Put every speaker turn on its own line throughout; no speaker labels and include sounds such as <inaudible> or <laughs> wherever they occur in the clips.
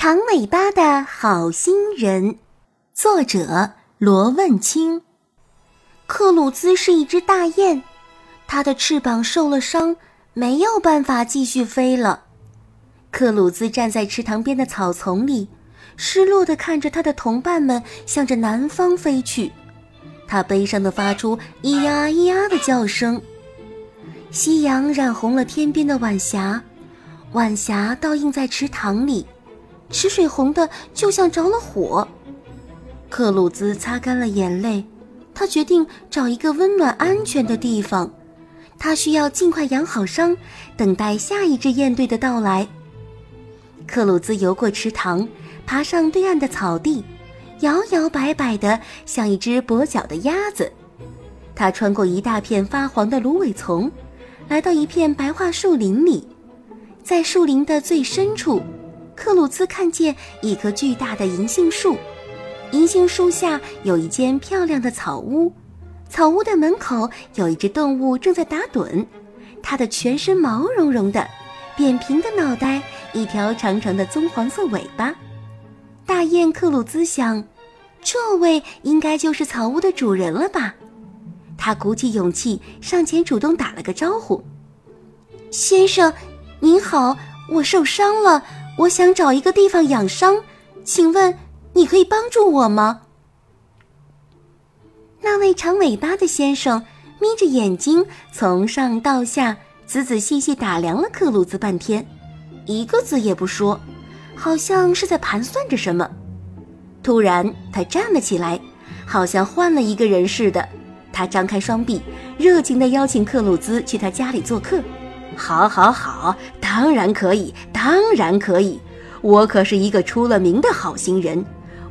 长尾巴的好心人，作者罗问清。克鲁兹是一只大雁，它的翅膀受了伤，没有办法继续飞了。克鲁兹站在池塘边的草丛里，失落地看着他的同伴们向着南方飞去。他悲伤地发出咿呀咿呀的叫声。夕阳染红了天边的晚霞，晚霞倒映在池塘里。池水红的就像着了火，克鲁兹擦干了眼泪，他决定找一个温暖安全的地方。他需要尽快养好伤，等待下一支雁队的到来。克鲁兹游过池塘，爬上对岸的草地，摇摇摆摆的像一只跛脚的鸭子。他穿过一大片发黄的芦苇丛，来到一片白桦树林里，在树林的最深处。克鲁兹看见一棵巨大的银杏树，银杏树下有一间漂亮的草屋，草屋的门口有一只动物正在打盹，它的全身毛茸茸的，扁平的脑袋，一条长长的棕黄色尾巴。大雁克鲁兹想，这位应该就是草屋的主人了吧？他鼓起勇气上前主动打了个招呼：“先生，您好，我受伤了。”我想找一个地方养伤，请问你可以帮助我吗？那位长尾巴的先生眯着眼睛，从上到下仔仔细细打量了克鲁兹半天，一个字也不说，好像是在盘算着什么。突然，他站了起来，好像换了一个人似的。他张开双臂，热情地邀请克鲁兹去他家里做客。好，好，好，当然可以，当然可以。我可是一个出了名的好心人，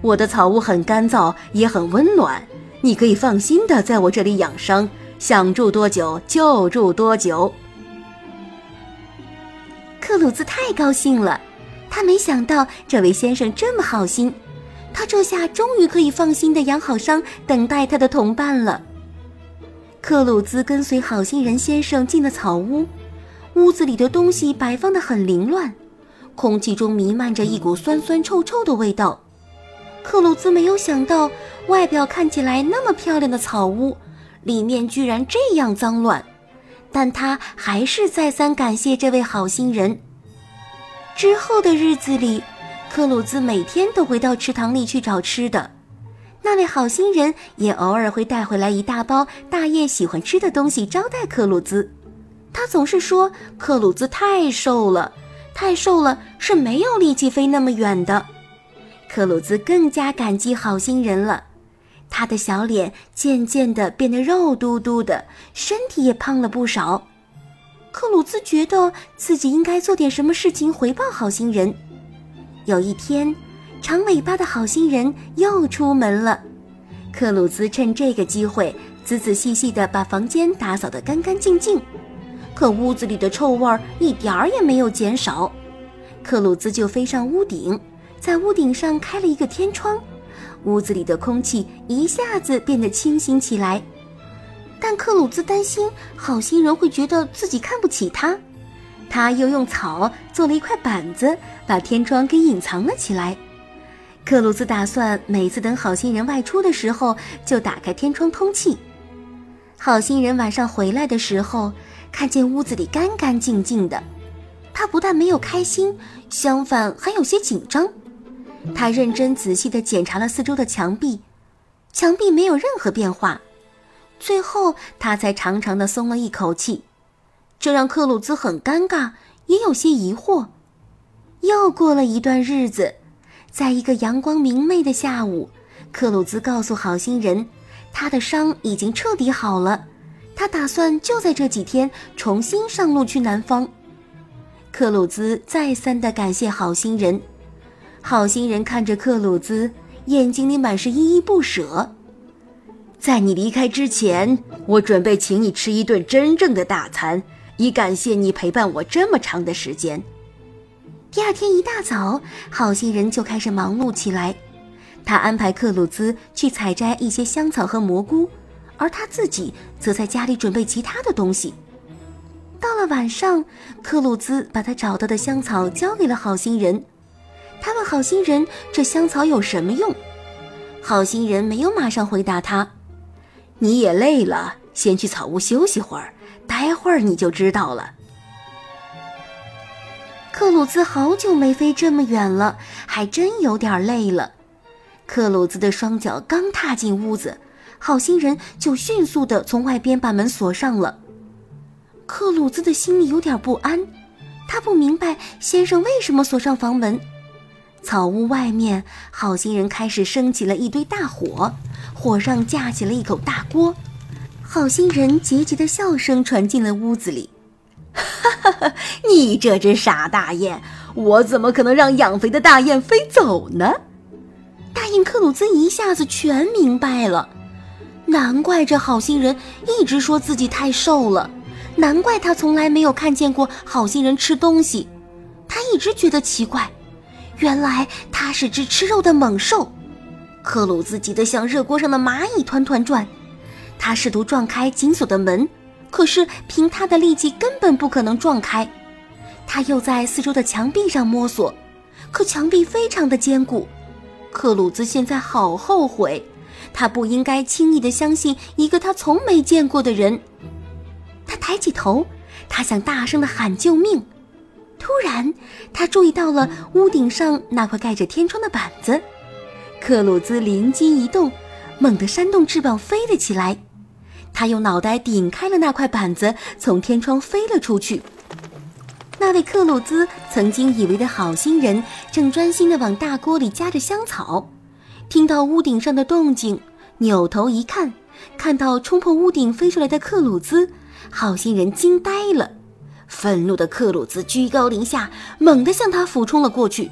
我的草屋很干燥，也很温暖，你可以放心的在我这里养伤，想住多久就住多久。克鲁兹太高兴了，他没想到这位先生这么好心，他这下终于可以放心的养好伤，等待他的同伴了。克鲁兹跟随好心人先生进了草屋。屋子里的东西摆放的很凌乱，空气中弥漫着一股酸酸臭臭的味道。克鲁兹没有想到，外表看起来那么漂亮的草屋，里面居然这样脏乱。但他还是再三感谢这位好心人。之后的日子里，克鲁兹每天都会到池塘里去找吃的。那位好心人也偶尔会带回来一大包大雁喜欢吃的东西招待克鲁兹。他总是说克鲁兹太瘦了，太瘦了是没有力气飞那么远的。克鲁兹更加感激好心人了，他的小脸渐渐地变得肉嘟嘟的，身体也胖了不少。克鲁兹觉得自己应该做点什么事情回报好心人。有一天，长尾巴的好心人又出门了，克鲁兹趁这个机会仔仔细细地把房间打扫得干干净净。可屋子里的臭味儿一点儿也没有减少，克鲁兹就飞上屋顶，在屋顶上开了一个天窗，屋子里的空气一下子变得清新起来。但克鲁兹担心好心人会觉得自己看不起他，他又用草做了一块板子，把天窗给隐藏了起来。克鲁兹打算每次等好心人外出的时候就打开天窗通气。好心人晚上回来的时候。看见屋子里干干净净的，他不但没有开心，相反还有些紧张。他认真仔细地检查了四周的墙壁，墙壁没有任何变化。最后，他才长长的松了一口气，这让克鲁兹很尴尬，也有些疑惑。又过了一段日子，在一个阳光明媚的下午，克鲁兹告诉好心人，他的伤已经彻底好了。他打算就在这几天重新上路去南方。克鲁兹再三的感谢好心人，好心人看着克鲁兹，眼睛里满是依依不舍。在你离开之前，我准备请你吃一顿真正的大餐，以感谢你陪伴我这么长的时间。第二天一大早，好心人就开始忙碌起来，他安排克鲁兹去采摘一些香草和蘑菇。而他自己则在家里准备其他的东西。到了晚上，克鲁兹把他找到的香草交给了好心人，他问好心人：“这香草有什么用？”好心人没有马上回答他：“你也累了，先去草屋休息会儿，待会儿你就知道了。”克鲁兹好久没飞这么远了，还真有点累了。克鲁兹的双脚刚踏进屋子，好心人就迅速地从外边把门锁上了。克鲁兹的心里有点不安，他不明白先生为什么锁上房门。草屋外面，好心人开始升起了一堆大火，火上架起了一口大锅。好心人桀桀的笑声传进了屋子里：“ <laughs> 哈哈哈，你这只傻大雁，我怎么可能让养肥的大雁飞走呢？”大雁克鲁兹一下子全明白了，难怪这好心人一直说自己太瘦了，难怪他从来没有看见过好心人吃东西，他一直觉得奇怪，原来他是只吃肉的猛兽。克鲁兹急得像热锅上的蚂蚁团团转，他试图撞开紧锁的门，可是凭他的力气根本不可能撞开。他又在四周的墙壁上摸索，可墙壁非常的坚固。克鲁兹现在好后悔，他不应该轻易的相信一个他从没见过的人。他抬起头，他想大声的喊救命。突然，他注意到了屋顶上那块盖着天窗的板子。克鲁兹灵机一动，猛地扇动翅膀飞了起来。他用脑袋顶开了那块板子，从天窗飞了出去。那位克鲁兹曾经以为的好心人，正专心地往大锅里加着香草。听到屋顶上的动静，扭头一看，看到冲破屋顶飞出来的克鲁兹，好心人惊呆了。愤怒的克鲁兹居高临下，猛地向他俯冲了过去。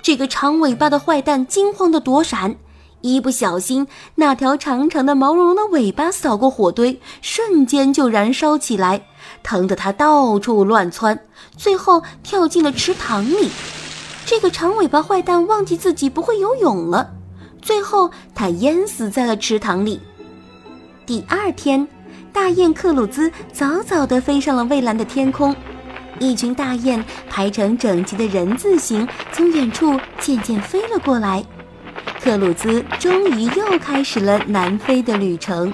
这个长尾巴的坏蛋惊慌地躲闪，一不小心，那条长长的、毛茸茸的尾巴扫过火堆，瞬间就燃烧起来。疼得他到处乱窜，最后跳进了池塘里。这个长尾巴坏蛋忘记自己不会游泳了，最后他淹死在了池塘里。第二天，大雁克鲁兹早早地飞上了蔚蓝的天空，一群大雁排成整齐的人字形，从远处渐渐飞了过来。克鲁兹终于又开始了南飞的旅程。